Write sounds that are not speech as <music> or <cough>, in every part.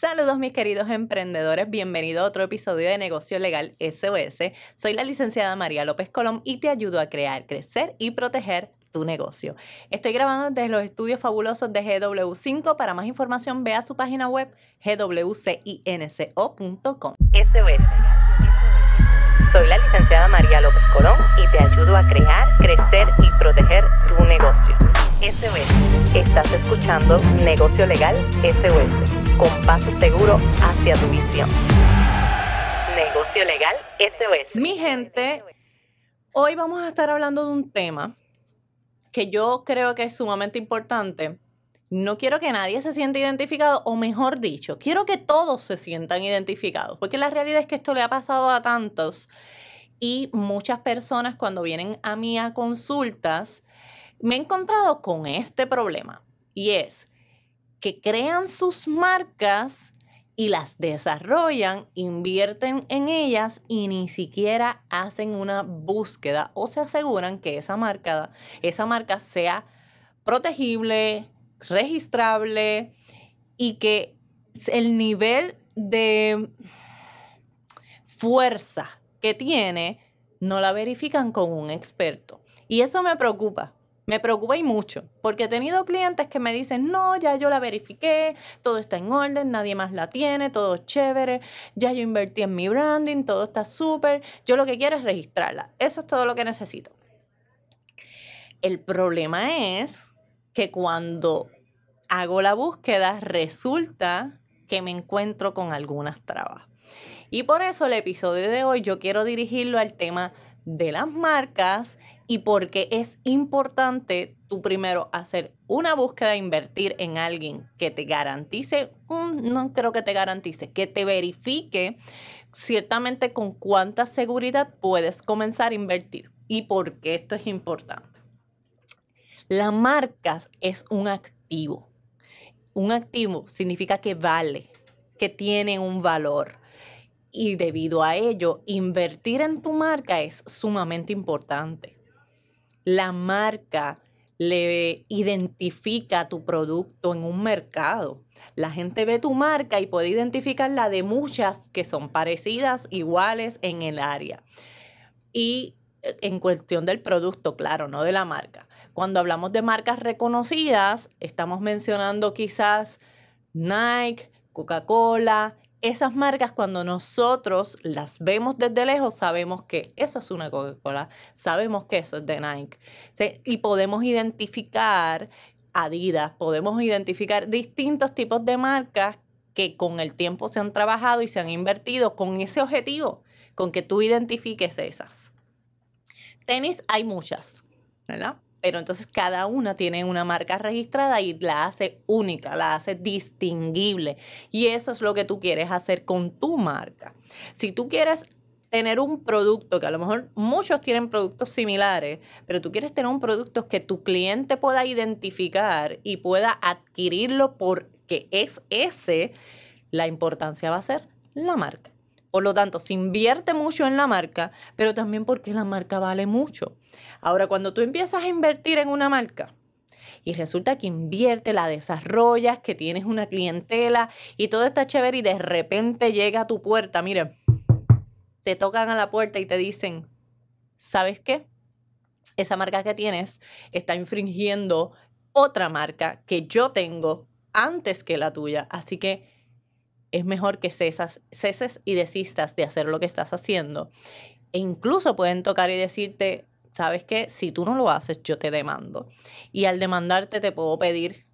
Saludos mis queridos emprendedores, bienvenido a otro episodio de Negocio Legal SOS. Soy la licenciada María López Colón y te ayudo a crear, crecer y proteger tu negocio. Estoy grabando desde los estudios fabulosos de GW5. Para más información ve a su página web gwcinco.com. SOS. Soy la licenciada María López Colón y te ayudo a crear, crecer y proteger tu negocio. SOS. Estás escuchando Negocio Legal SOS, con paso seguro hacia tu visión. Negocio Legal SOS. Mi gente, hoy vamos a estar hablando de un tema que yo creo que es sumamente importante. No quiero que nadie se sienta identificado, o mejor dicho, quiero que todos se sientan identificados, porque la realidad es que esto le ha pasado a tantos y muchas personas cuando vienen a mí a consultas, me he encontrado con este problema y es que crean sus marcas y las desarrollan, invierten en ellas y ni siquiera hacen una búsqueda o se aseguran que esa marca, esa marca sea protegible, registrable y que el nivel de fuerza que tiene no la verifican con un experto. Y eso me preocupa, me preocupa y mucho, porque he tenido clientes que me dicen, no, ya yo la verifiqué, todo está en orden, nadie más la tiene, todo chévere, ya yo invertí en mi branding, todo está súper, yo lo que quiero es registrarla. Eso es todo lo que necesito. El problema es que cuando hago la búsqueda, resulta que me encuentro con algunas trabas. Y por eso el episodio de hoy yo quiero dirigirlo al tema de las marcas y porque es importante tú primero hacer una búsqueda, invertir en alguien que te garantice, no creo que te garantice, que te verifique ciertamente con cuánta seguridad puedes comenzar a invertir y por qué esto es importante. La marca es un activo. Un activo significa que vale, que tiene un valor y debido a ello, invertir en tu marca es sumamente importante la marca le identifica tu producto en un mercado. La gente ve tu marca y puede identificar la de muchas que son parecidas, iguales en el área. Y eh, en cuestión del producto, claro, no de la marca. Cuando hablamos de marcas reconocidas, estamos mencionando quizás Nike, Coca-Cola, esas marcas cuando nosotros las vemos desde lejos sabemos que eso es una Coca-Cola, sabemos que eso es de Nike y podemos identificar Adidas, podemos identificar distintos tipos de marcas que con el tiempo se han trabajado y se han invertido con ese objetivo, con que tú identifiques esas. Tenis hay muchas, ¿verdad? Pero entonces cada una tiene una marca registrada y la hace única, la hace distinguible. Y eso es lo que tú quieres hacer con tu marca. Si tú quieres tener un producto, que a lo mejor muchos tienen productos similares, pero tú quieres tener un producto que tu cliente pueda identificar y pueda adquirirlo porque es ese, la importancia va a ser la marca. Por lo tanto, se invierte mucho en la marca, pero también porque la marca vale mucho. Ahora, cuando tú empiezas a invertir en una marca y resulta que invierte, la desarrollas, que tienes una clientela y todo está chévere y de repente llega a tu puerta, mire, te tocan a la puerta y te dicen, ¿sabes qué? Esa marca que tienes está infringiendo otra marca que yo tengo antes que la tuya. Así que es mejor que cesas, ceses y desistas de hacer lo que estás haciendo. E incluso pueden tocar y decirte, ¿sabes qué? Si tú no lo haces, yo te demando. Y al demandarte te puedo pedir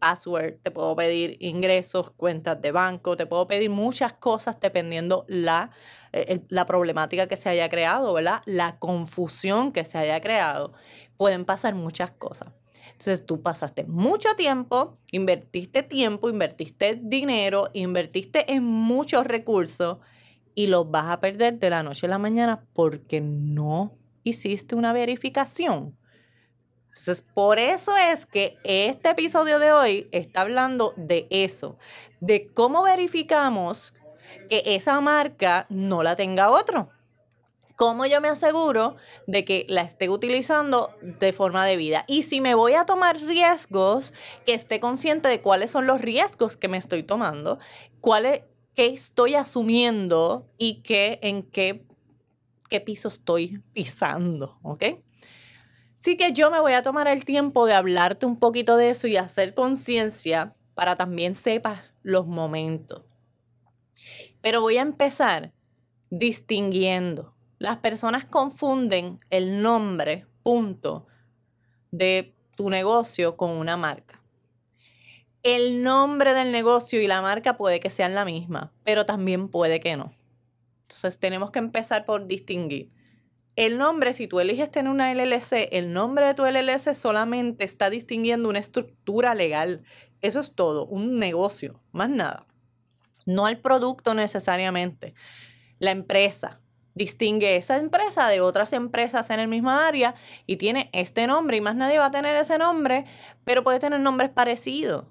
password, te puedo pedir ingresos, cuentas de banco, te puedo pedir muchas cosas dependiendo la, eh, la problemática que se haya creado, ¿verdad? La confusión que se haya creado. Pueden pasar muchas cosas. Entonces tú pasaste mucho tiempo, invertiste tiempo, invertiste dinero, invertiste en muchos recursos y los vas a perder de la noche a la mañana porque no hiciste una verificación. Entonces, por eso es que este episodio de hoy está hablando de eso, de cómo verificamos que esa marca no la tenga otro ¿Cómo yo me aseguro de que la esté utilizando de forma debida? Y si me voy a tomar riesgos, que esté consciente de cuáles son los riesgos que me estoy tomando, cuáles, qué estoy asumiendo y qué, en qué, qué piso estoy pisando, ¿ok? Así que yo me voy a tomar el tiempo de hablarte un poquito de eso y hacer conciencia para también sepas los momentos. Pero voy a empezar distinguiendo. Las personas confunden el nombre, punto, de tu negocio con una marca. El nombre del negocio y la marca puede que sean la misma, pero también puede que no. Entonces tenemos que empezar por distinguir. El nombre, si tú eliges tener una LLC, el nombre de tu LLC solamente está distinguiendo una estructura legal. Eso es todo, un negocio, más nada. No el producto necesariamente. La empresa distingue esa empresa de otras empresas en el mismo área y tiene este nombre y más nadie va a tener ese nombre, pero puede tener nombres parecidos.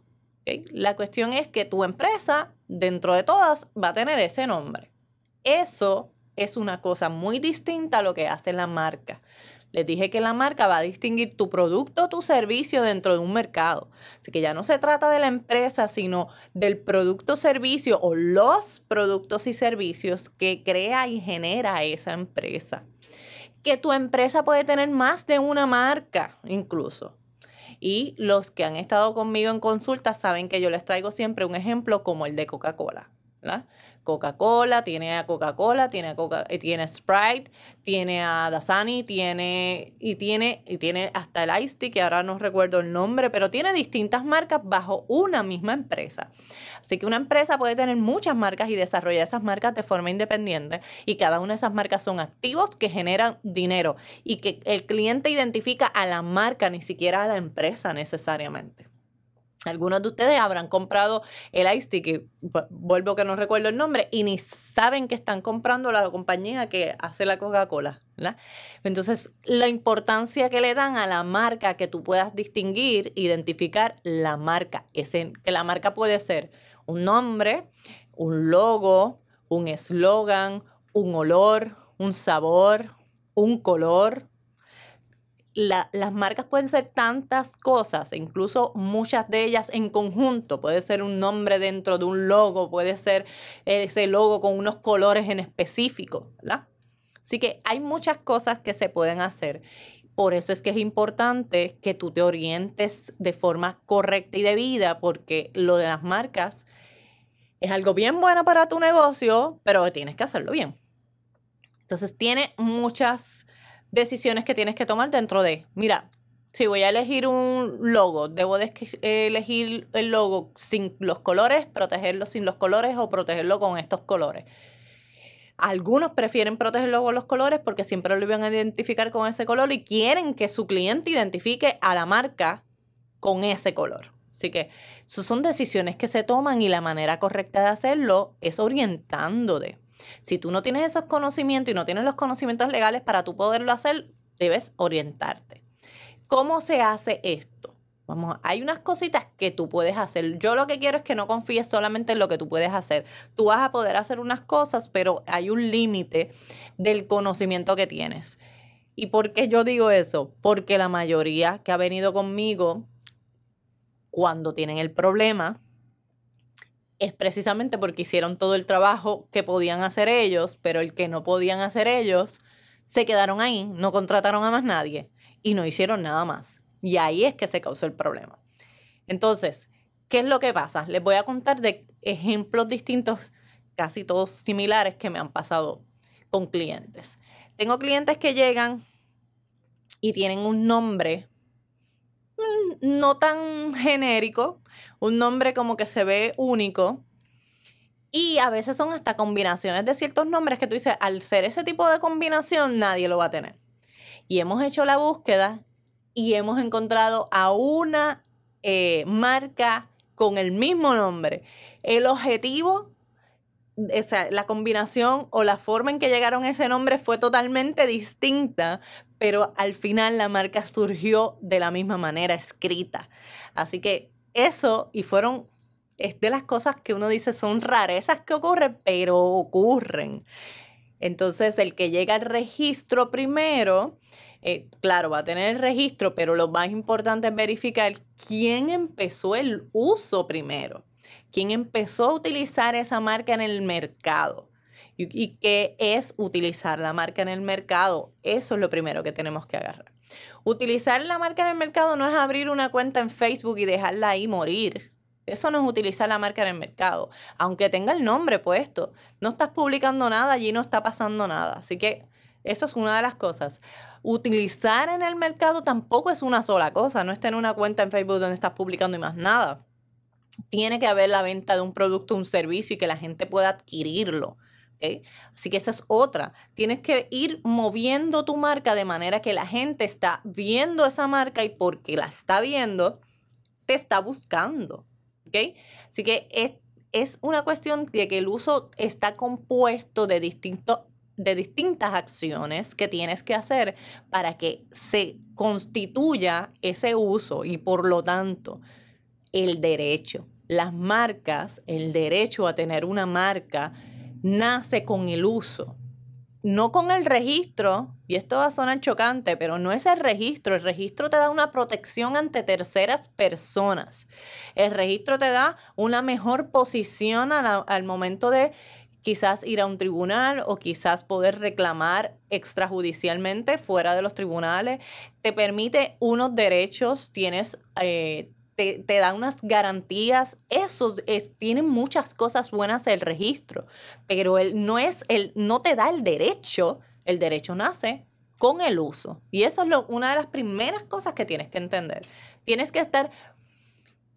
La cuestión es que tu empresa, dentro de todas, va a tener ese nombre. Eso es una cosa muy distinta a lo que hace la marca. Les dije que la marca va a distinguir tu producto o tu servicio dentro de un mercado. Así que ya no se trata de la empresa, sino del producto servicio o los productos y servicios que crea y genera esa empresa. Que tu empresa puede tener más de una marca incluso. Y los que han estado conmigo en consulta saben que yo les traigo siempre un ejemplo como el de Coca-Cola. Coca-Cola, tiene a Coca-Cola, tiene a Coca eh, tiene Sprite, tiene a Dasani, tiene y tiene y tiene hasta el Ice Tea, que ahora no recuerdo el nombre, pero tiene distintas marcas bajo una misma empresa. Así que una empresa puede tener muchas marcas y desarrollar esas marcas de forma independiente y cada una de esas marcas son activos que generan dinero y que el cliente identifica a la marca, ni siquiera a la empresa necesariamente. Algunos de ustedes habrán comprado el Ice Tea, que vuelvo que no recuerdo el nombre, y ni saben que están comprando la compañía que hace la Coca-Cola. Entonces, la importancia que le dan a la marca, que tú puedas distinguir, identificar la marca. Ese, que la marca puede ser un nombre, un logo, un eslogan, un olor, un sabor, un color, las marcas pueden ser tantas cosas, incluso muchas de ellas en conjunto. Puede ser un nombre dentro de un logo, puede ser ese logo con unos colores en específico, ¿verdad? Así que hay muchas cosas que se pueden hacer. Por eso es que es importante que tú te orientes de forma correcta y debida, porque lo de las marcas es algo bien bueno para tu negocio, pero tienes que hacerlo bien. Entonces tiene muchas decisiones que tienes que tomar dentro de, mira, si voy a elegir un logo, debo de elegir el logo sin los colores, protegerlo sin los colores o protegerlo con estos colores. Algunos prefieren protegerlo con los colores porque siempre lo van a identificar con ese color y quieren que su cliente identifique a la marca con ese color. Así que son decisiones que se toman y la manera correcta de hacerlo es orientándote. Si tú no tienes esos conocimientos y no tienes los conocimientos legales para tú poderlo hacer, debes orientarte. ¿Cómo se hace esto? Vamos, hay unas cositas que tú puedes hacer. Yo lo que quiero es que no confíes solamente en lo que tú puedes hacer. Tú vas a poder hacer unas cosas, pero hay un límite del conocimiento que tienes. ¿Y por qué yo digo eso? Porque la mayoría que ha venido conmigo, cuando tienen el problema, es precisamente porque hicieron todo el trabajo que podían hacer ellos, pero el que no podían hacer ellos, se quedaron ahí, no contrataron a más nadie y no hicieron nada más. Y ahí es que se causó el problema. Entonces, ¿qué es lo que pasa? Les voy a contar de ejemplos distintos, casi todos similares, que me han pasado con clientes. Tengo clientes que llegan y tienen un nombre no tan genérico, un nombre como que se ve único. Y a veces son hasta combinaciones de ciertos nombres que tú dices, al ser ese tipo de combinación, nadie lo va a tener. Y hemos hecho la búsqueda y hemos encontrado a una eh, marca con el mismo nombre. El objetivo, o sea, la combinación o la forma en que llegaron a ese nombre fue totalmente distinta, pero al final la marca surgió de la misma manera escrita. Así que eso y fueron, es de las cosas que uno dice son rarezas que ocurren, pero ocurren. Entonces, el que llega al registro primero, eh, claro, va a tener el registro, pero lo más importante es verificar quién empezó el uso primero, quién empezó a utilizar esa marca en el mercado. Y, qué es utilizar la marca en el mercado. Eso es lo primero que tenemos que agarrar. Utilizar la marca en el mercado no es abrir una cuenta en Facebook y dejarla ahí morir. Eso no es utilizar la marca en el mercado. Aunque tenga el nombre puesto, no estás publicando nada, allí no está pasando nada. Así que eso es una de las cosas. Utilizar en el mercado tampoco es una sola cosa. No es tener una cuenta en Facebook donde estás publicando y más nada. Tiene que haber la venta de un producto, un servicio y que la gente pueda adquirirlo. Así que esa es otra. Tienes que ir moviendo tu marca de manera que la gente está viendo esa marca y porque la está viendo, te está buscando. Así que es, es una cuestión de que el uso está compuesto de distintos de distintas acciones que tienes que hacer para que se constituya ese uso y por lo tanto el derecho. Las marcas, el derecho a tener una marca nace con el uso no con el registro, y esto va a sonar chocante, pero no es el registro. El registro te da una protección ante terceras personas. El registro te da una mejor posición al momento de quizás ir a un tribunal o quizás poder reclamar extrajudicialmente fuera de los tribunales. Te permite unos derechos, tienes... Eh, te, da unas garantías, eso es, tiene muchas cosas buenas el registro, pero él no es el, no te da el derecho, el derecho nace con el uso. Y eso es lo, una de las primeras cosas que tienes que entender. Tienes que estar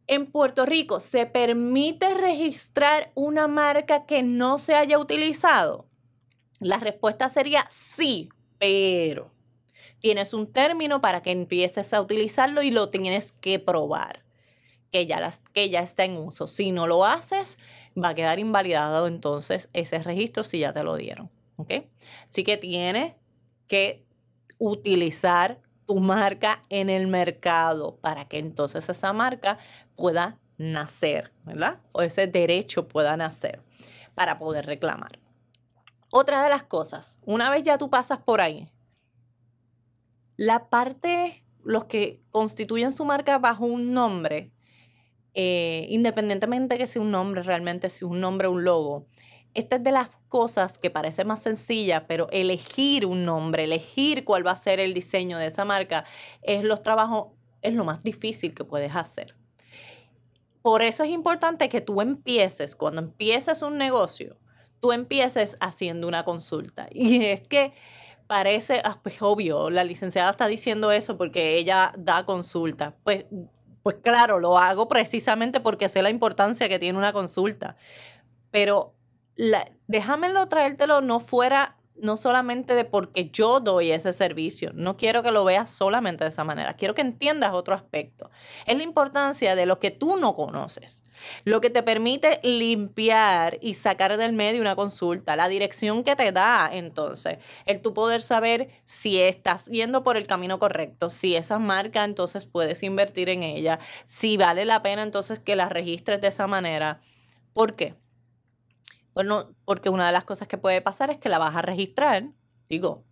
en Puerto Rico, ¿se permite registrar una marca que no se haya utilizado? La respuesta sería sí, pero tienes un término para que empieces a utilizarlo y lo tienes que probar que ya, las, que ya está en uso. Si no lo haces, va a quedar invalidado entonces ese registro si ya te lo dieron. ¿Ok? Así que tienes que utilizar tu marca en el mercado para que entonces esa marca pueda nacer, ¿verdad? O ese derecho pueda nacer para poder reclamar. Otra de las cosas, una vez ya tú pasas por ahí, la parte, los que constituyen su marca bajo un nombre, eh, independientemente que sea un nombre, realmente sea un nombre o un logo, esta es de las cosas que parece más sencilla, pero elegir un nombre, elegir cuál va a ser el diseño de esa marca, es los trabajos, es lo más difícil que puedes hacer. Por eso es importante que tú empieces, cuando empieces un negocio, tú empieces haciendo una consulta. <laughs> Y es que parece, ah, pues obvio, la licenciada está diciendo eso porque ella da consulta. Pues pues claro, lo hago precisamente porque sé la importancia que tiene una consulta. Pero la, déjamelo traértelo no fuera, no solamente de porque yo doy ese servicio. No quiero que lo veas solamente de esa manera. Quiero que entiendas otro aspecto. Es la importancia de lo que tú no conoces. Lo que te permite limpiar y sacar del medio una consulta, la dirección que te da entonces, el tú poder saber si estás yendo por el camino correcto, si esa marca entonces puedes invertir en ella, si vale la pena entonces que la registres de esa manera. ¿Por qué? Bueno, porque una de las cosas que puede pasar es que la vas a registrar, digo,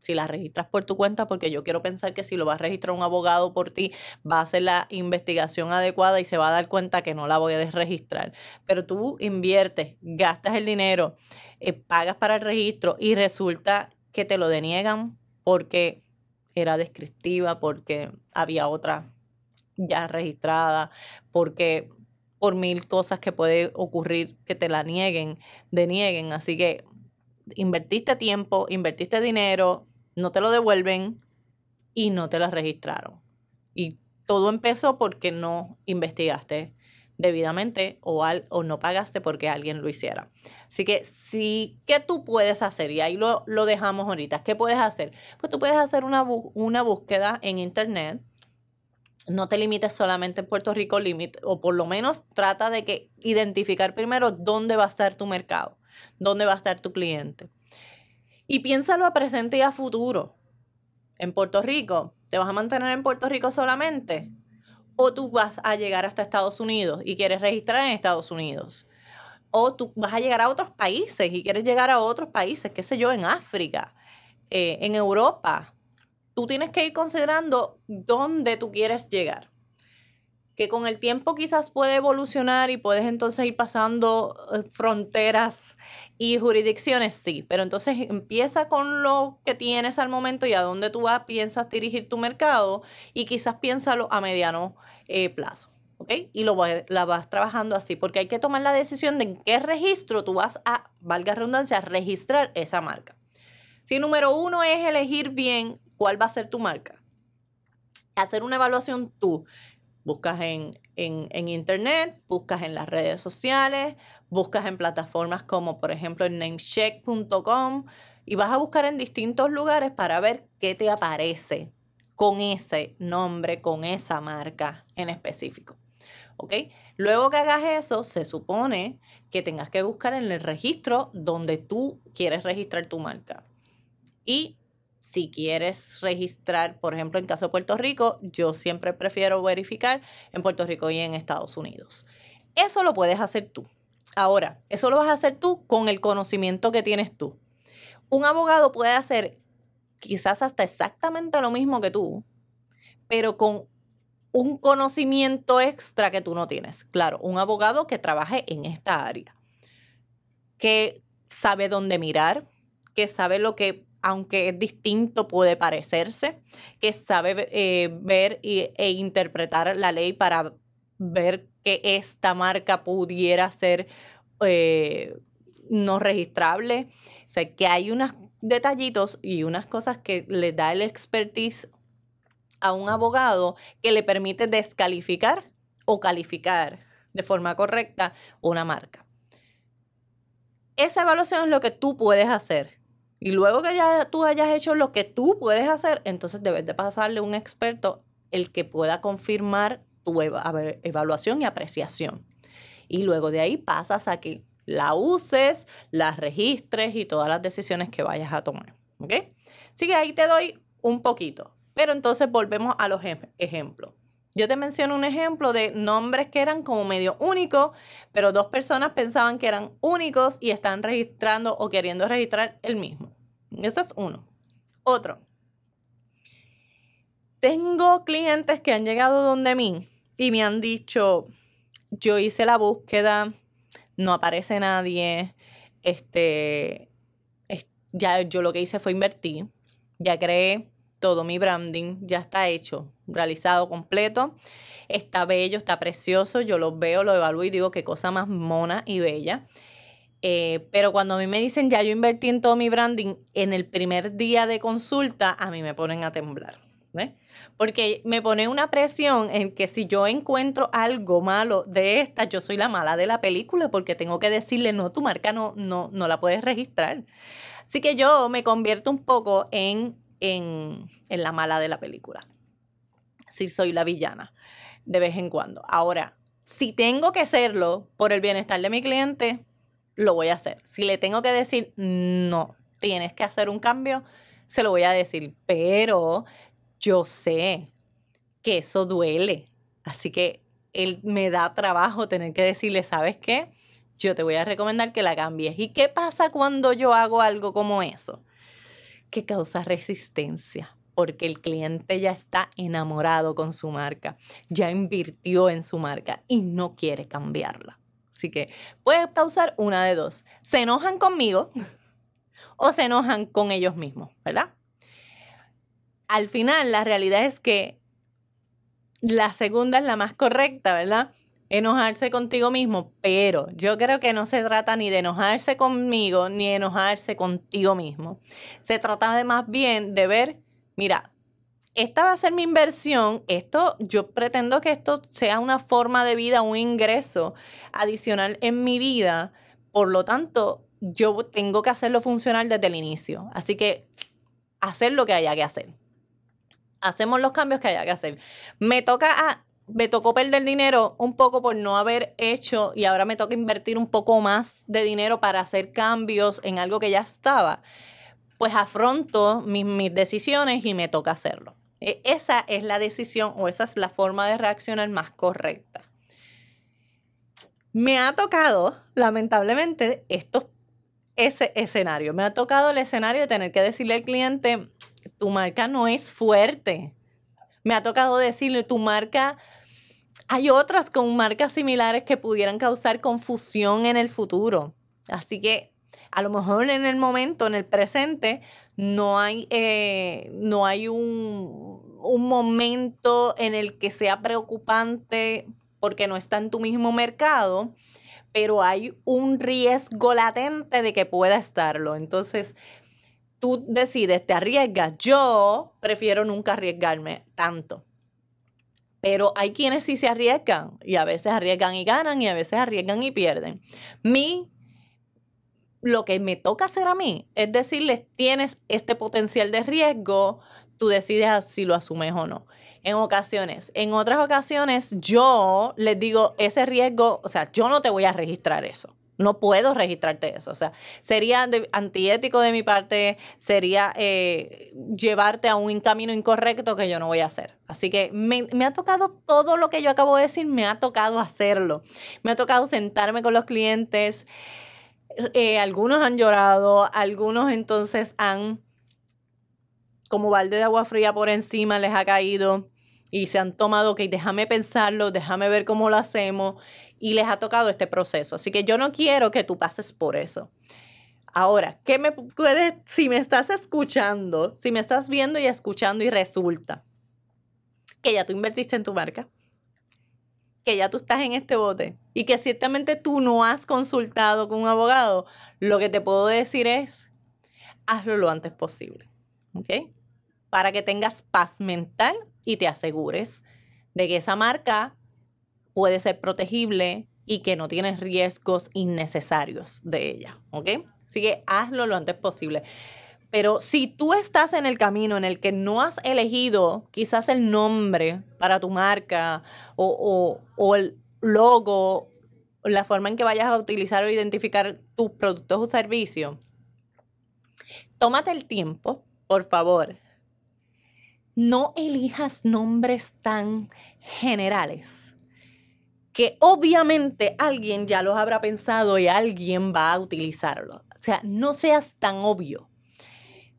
si la registras por tu cuenta, porque yo quiero pensar que si lo va a registrar un abogado por ti, va a hacer la investigación adecuada y se va a dar cuenta que no la voy a desregistrar. Pero tú inviertes, gastas el dinero, eh, pagas para el registro y resulta que te lo deniegan porque era descriptiva, porque había otra ya registrada, porque por mil cosas que puede ocurrir que te la nieguen, denieguen. Así que invertiste tiempo, invertiste dinero, no te lo devuelven y no te lo registraron. Y todo empezó porque no investigaste debidamente o, al, o no pagaste porque alguien lo hiciera. Así que sí, ¿qué tú puedes hacer? Y ahí lo, lo dejamos ahorita. ¿Qué puedes hacer? Pues tú puedes hacer una, una búsqueda en internet. No te limites solamente en Puerto Rico, o por lo menos trata de que identificar primero dónde va a estar tu mercado, dónde va a estar tu cliente. Y piénsalo a presente y a futuro. En Puerto Rico, ¿te vas a mantener en Puerto Rico solamente? ¿O tú vas a llegar hasta Estados Unidos y quieres registrar en Estados Unidos? o tú vas a llegar a otros países y quieres llegar a otros países, qué sé yo, en África, eh, en Europa. Tú tienes que ir considerando dónde tú quieres llegar que con el tiempo quizás puede evolucionar y puedes entonces ir pasando eh, fronteras y jurisdicciones, sí, pero entonces empieza con lo que tienes al momento y a dónde tú vas, piensas dirigir tu mercado y quizás piénsalo a mediano eh, plazo. ¿ok? Y lo la vas trabajando así, porque hay que tomar la decisión de en qué registro tú vas a, valga redundancia, registrar esa marca. Si número uno es elegir bien cuál va a ser tu marca, hacer una evaluación tú, Buscas en, internet, buscas en las redes sociales, buscas en plataformas como por ejemplo en namecheck.com y vas a buscar en distintos lugares para ver qué te aparece con ese nombre, con esa marca en específico. ¿Ok? Luego que hagas eso, se supone que tengas que buscar en el registro donde tú quieres registrar tu marca. Y si quieres registrar, por ejemplo, en caso de Puerto Rico, yo siempre prefiero verificar en Puerto Rico y en Estados Unidos. Eso lo puedes hacer tú. Ahora, eso lo vas a hacer tú con el conocimiento que tienes tú. Un abogado puede hacer quizás hasta exactamente lo mismo que tú, pero con un conocimiento extra que tú no tienes. Claro, un abogado que trabaje en esta área, que sabe dónde mirar, que sabe lo que aunque es distinto, puede parecerse, que sabe eh, ver e interpretar la ley para ver que esta marca pudiera ser eh, no registrable. O sea, que hay unos detallitos y unas cosas que le da el expertise a un abogado que le permite descalificar o calificar de forma correcta una marca. Esa evaluación es lo que tú puedes hacer y luego que ya tú hayas hecho lo que tú puedes hacer, entonces debes de pasarle un experto el que pueda confirmar tu evaluación y apreciación. Y luego de ahí pasas a que la uses, la registres y todas las decisiones que vayas a tomar. ¿Ok? Así que ahí te doy un poquito. Pero entonces volvemos a los ejemplos. Yo te menciono un ejemplo de nombres que eran como medio únicos, pero dos personas pensaban que eran únicos y están registrando o queriendo registrar el mismo. Eso es uno. Otro. Tengo clientes que han llegado donde mí y me han dicho, yo hice la búsqueda, no aparece nadie, este, ya yo lo que hice fue invertir, ya creé todo mi branding, ya está hecho, realizado completo, está bello, está precioso, yo lo veo, lo evalúo y digo qué cosa más mona y bella. Eh, pero cuando a mí me dicen ya yo invertí en todo mi branding, en el primer día de consulta, a mí me ponen a temblar. Porque me pone una presión en que si yo encuentro algo malo de esta, yo soy la mala de la película porque tengo que decirle, no, tu marca no, no, no la puedes registrar. Así que yo me convierto un poco en, en, en la mala de la película. Si soy la villana, de vez en cuando. Ahora, si tengo que hacerlo por el bienestar de mi cliente, lo voy a hacer. Si le tengo que decir, no, tienes que hacer un cambio, se lo voy a decir. Pero yo sé que eso duele. Así que él me da trabajo tener que decirle, ¿sabes qué? Yo te voy a recomendar que la cambies. ¿Y qué pasa cuando yo hago algo como eso? Que causa resistencia, porque el cliente ya está enamorado con su marca, ya invirtió en su marca y no quiere cambiarla. Así que puede causar una de dos. Se enojan conmigo o se enojan con ellos mismos, ¿verdad? Al final, la realidad es que la segunda es la más correcta, ¿verdad? Enojarse contigo mismo, pero yo creo que no se trata ni de enojarse conmigo ni de enojarse contigo mismo. Se trata de más bien de ver, mira, esta va a ser mi inversión, esto, yo pretendo que esto sea una forma de vida, un ingreso adicional en mi vida, por lo tanto, yo tengo que hacerlo funcionar desde el inicio. Así que hacer lo que haya que hacer. Hacemos los cambios que haya que hacer. Me toca a, me tocó perder dinero un poco por no haber hecho y ahora me toca invertir un poco más de dinero para hacer cambios en algo que ya estaba. Pues afronto mis decisiones y me toca hacerlo. E, esa es la decisión o esa es la forma de reaccionar más correcta. Me ha tocado, lamentablemente, estos, ese escenario. Me ha tocado el escenario de tener que decirle al cliente, tu marca no es fuerte. Me ha tocado decirle, tu marca, hay otras con marcas similares que pudieran causar confusión en el futuro. Así que a lo mejor en el momento, en el presente, no hay, eh, no hay un, un momento en el que sea preocupante porque no está en tu mismo mercado, pero hay un riesgo latente de que pueda estarlo. Entonces, tú decides, te arriesgas. Yo prefiero nunca arriesgarme tanto. Pero hay quienes sí se arriesgan y a veces arriesgan y ganan y a veces arriesgan y pierden. Mi, lo que me toca hacer a mí es decirles, tienes este potencial de riesgo, tú decides si lo asumes o no en ocasiones. En otras ocasiones yo les digo, ese riesgo, o sea, yo no te voy a registrar eso. No puedo registrarte eso. O sea, sería antiético de mi parte, sería eh, llevarte a un camino incorrecto que yo no voy a hacer. Así que me, ha tocado todo lo que yo acabo de decir, me ha tocado hacerlo. Me ha tocado sentarme con los clientes. Eh, algunos han llorado, algunos entonces han, como balde de agua fría por encima les ha caído y se han tomado, ok, déjame pensarlo, déjame ver cómo lo hacemos y les ha tocado este proceso. Así que yo no quiero que tú pases por eso. Ahora, ¿qué me puedes, si me estás escuchando, si me estás viendo y escuchando y resulta que ya tú invertiste en tu marca, que ya tú estás en este bote y que ciertamente tú no has consultado con un abogado, lo que te puedo decir es, hazlo lo antes posible. ¿Ok? Para que tengas paz mental y te asegures de que esa marca puede ser protegible y que no tienes riesgos innecesarios de ella, ¿ok? Así que hazlo lo antes posible. Pero si tú estás en el camino en el que no has elegido quizás el nombre para tu marca o, el logo, la forma en que vayas a utilizar o identificar tus productos o servicios, tómate el tiempo, por favor, no elijas nombres tan generales que obviamente alguien ya los habrá pensado y alguien va a utilizarlo. O sea, no seas tan obvio.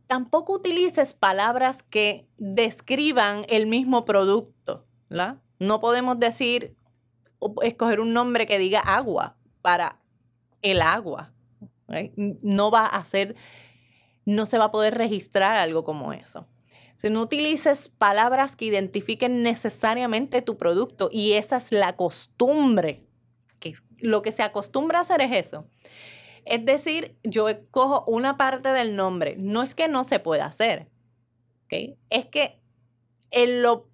Tampoco utilices palabras que describan el mismo producto. No podemos decir, escoger un nombre que diga agua para el agua. No va a ser, no se va a poder registrar algo como eso. Si no utilices palabras que identifiquen necesariamente tu producto y esa es la costumbre. Que lo que se acostumbra a hacer es eso. Es decir, yo cojo una parte del nombre. No es que no se pueda hacer. Es que en lo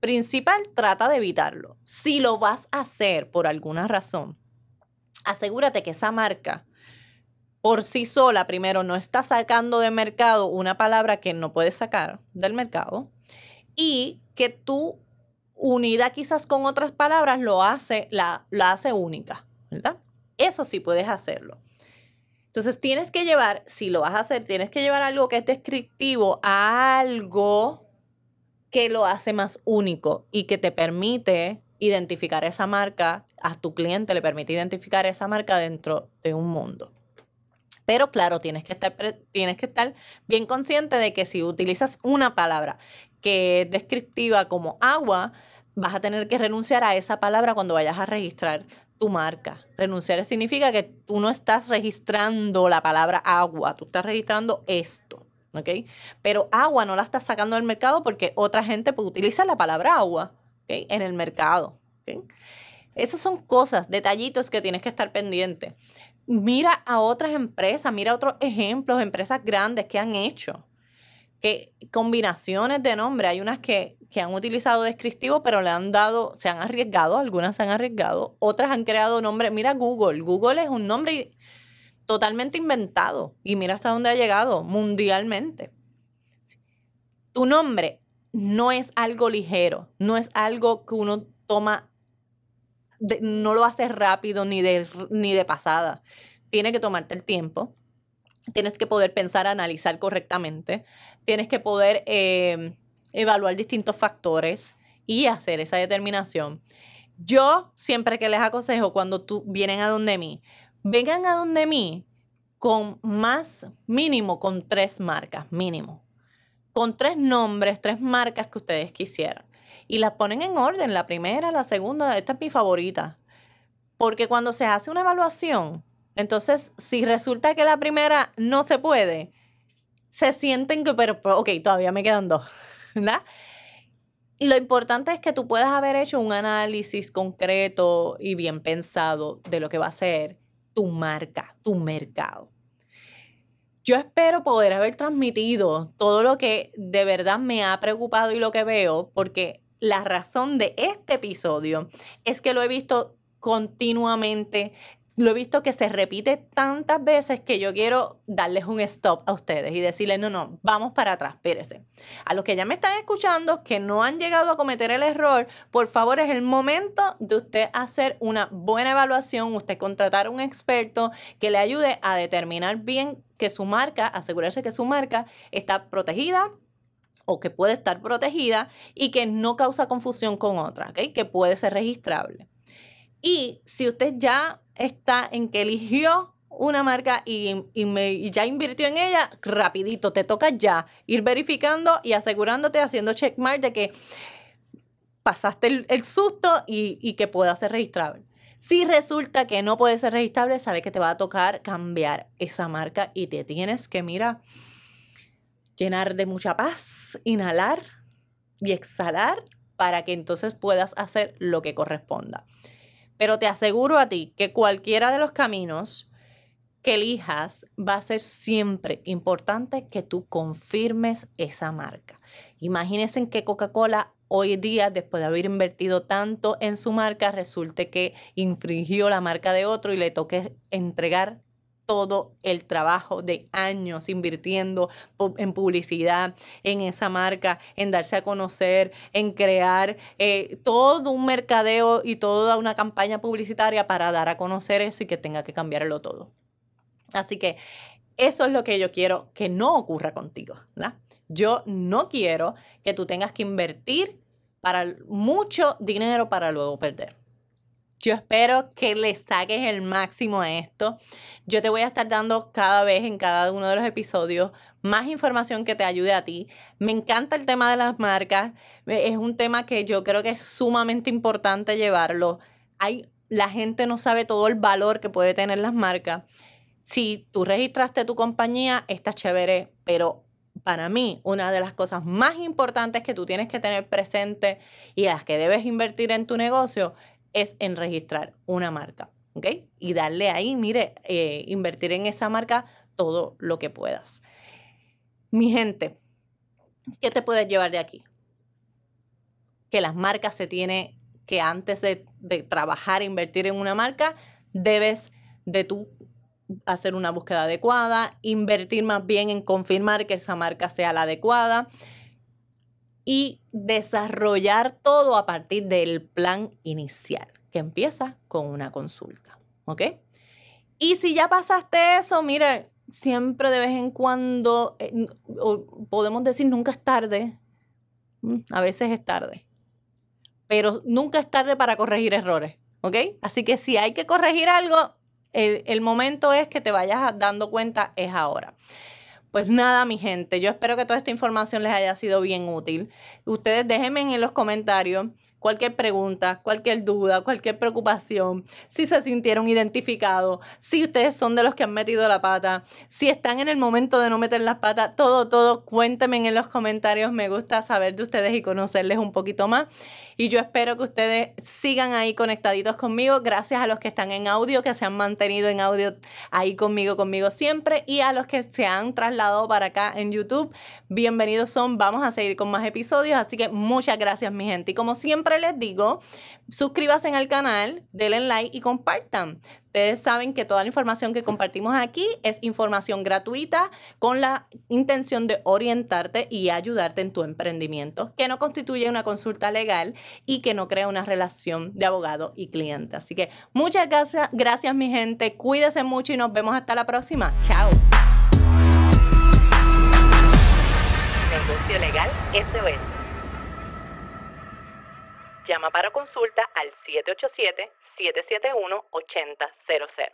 principal trata de evitarlo. Si lo vas a hacer por alguna razón, asegúrate que esa marca por sí sola, primero, no está sacando de mercado una palabra que no puedes sacar del mercado y que tú, unida quizás con otras palabras, lo hace, la, la hace única, ¿verdad? Eso sí puedes hacerlo. Entonces tienes que llevar, si lo vas a hacer, tienes que llevar algo que es descriptivo algo que lo hace más único y que te permite identificar esa marca, a tu cliente le permite identificar esa marca dentro de un mundo. Pero claro, tienes que, estar, tienes que estar bien consciente de que si utilizas una palabra que es descriptiva como agua, vas a tener que renunciar a esa palabra cuando vayas a registrar tu marca. Renunciar significa que tú no estás registrando la palabra agua, tú estás registrando esto. Pero agua no la estás sacando del mercado porque otra gente puede utilizar la palabra agua ¿ok? en el mercado. Esas son cosas, detallitos que tienes que estar pendiente mira a otras empresas, mira otros ejemplos, empresas grandes que han hecho. Que combinaciones de nombres, hay unas que, que han utilizado descriptivo, pero le han dado, se han arriesgado, algunas se han arriesgado, otras han creado nombres. Mira Google, Google es un nombre totalmente inventado y mira hasta dónde ha llegado mundialmente. Tu nombre no es algo ligero, no es algo que uno toma no lo haces rápido ni de, ni de pasada. Tienes que tomarte el tiempo. Tienes que poder pensar, analizar correctamente. Tienes que poder em, evaluar distintos factores y hacer esa determinación. Yo siempre que les aconsejo cuando tú vienen a donde mí, vengan a donde mí con más mínimo con tres marcas, mínimo. Con tres nombres, tres marcas que ustedes quisieran. Y las ponen en orden, la primera, la segunda, esta es mi favorita. Porque cuando se hace una evaluación, entonces si resulta que la primera no se puede, se sienten que, pero, ok, todavía me quedan dos, <laughs> lo importante es que tú puedas haber hecho un análisis concreto y bien pensado de lo que va a ser tu marca, tu mercado. Yo espero poder haber transmitido todo lo que de verdad me ha preocupado y lo que veo, porque la razón de este episodio es que lo he visto continuamente lo he visto que se repite tantas veces que yo quiero darles un stop a ustedes y decirles, no, no, vamos para atrás, espérese. A los que ya me están escuchando, que no han llegado a cometer el error, por favor, es el momento de usted hacer una buena evaluación, usted contratar a un experto que le ayude a determinar bien que su marca, asegurarse que su marca está protegida o que puede estar protegida y que no causa confusión con otra, ¿ok? que puede ser registrable. Y si usted ya está en que eligió una marca y, ya invirtió en ella, rapidito, te toca ya ir verificando y asegurándote, haciendo checkmark de que pasaste el, susto y, y, que pueda ser registrable. Si resulta que no puede ser registrable, sabe que te va a tocar cambiar esa marca y te tienes que, mira, llenar de mucha paz, inhalar y exhalar para que entonces puedas hacer lo que corresponda. Pero te aseguro a ti que cualquiera de los caminos que elijas va a ser siempre importante que tú confirmes esa marca. Imagínense en que Coca-Cola hoy día, después de haber invertido tanto en su marca, resulte que infringió la marca de otro y le toque entregar todo el trabajo de años invirtiendo en publicidad, en esa marca, en darse a conocer, en crear eh, todo un mercadeo y toda una campaña publicitaria para dar a conocer eso y que tenga que cambiarlo todo. Así que eso es lo que yo quiero que no ocurra contigo. Yo no quiero que tú tengas que invertir para mucho dinero para luego perder. Yo espero que le saques el máximo a esto. Yo te voy a estar dando cada vez en cada uno de los episodios más información que te ayude a ti. Me encanta el tema de las marcas. Es un tema que yo creo que es sumamente importante llevarlo. Hay, la gente no sabe todo el valor que puede tener las marcas. Si tú registraste tu compañía, está chévere, pero para mí, una de las cosas más importantes que tú tienes que tener presente y a las que debes invertir en tu negocio es en registrar una marca, ¿ok? Y darle ahí, mire, eh, invertir en esa marca todo lo que puedas. Mi gente, ¿qué te puedes llevar de aquí? Que las marcas se tiene que antes de, de trabajar, invertir en una marca, debes de tú hacer una búsqueda adecuada, invertir más bien en confirmar que esa marca sea la adecuada y desarrollar todo a partir del plan inicial, que empieza con una consulta. ¿Ok? Y si ya pasaste eso, mire, siempre de vez en cuando, eh, podemos decir nunca es tarde, mm, a veces es tarde, pero nunca es tarde para corregir errores. ¿Ok? Así que si hay que corregir algo, el, el momento es que te vayas dando cuenta, es ahora. Pues nada, mi gente, yo espero que toda esta información les haya sido bien útil. Ustedes déjenme en los comentarios cualquier pregunta, cualquier duda, cualquier preocupación, si se sintieron identificados, si ustedes son de los que han metido la pata, si están en el momento de no meter las patas, todo, todo, cuéntenme en los comentarios. Me gusta saber de ustedes y conocerles un poquito más. Y yo espero que ustedes sigan ahí conectaditos conmigo. Gracias a los que están en audio, que se han mantenido en audio ahí conmigo, conmigo siempre. Y a los que se han trasladado para acá en YouTube, bienvenidos son. Vamos a seguir con más episodios. Así que muchas gracias, mi gente. Y como siempre, les digo, suscríbanse al canal, denle like y compartan. Ustedes saben que toda la información que compartimos aquí es información gratuita con la intención de orientarte y ayudarte en tu emprendimiento, que no constituye una consulta legal y que no crea una relación de abogado y cliente. Así que muchas gracias, gracias mi gente, cuídense mucho y nos vemos hasta la próxima. Chao. Negocio Legal SOS Llama para consulta al 787-771-8000.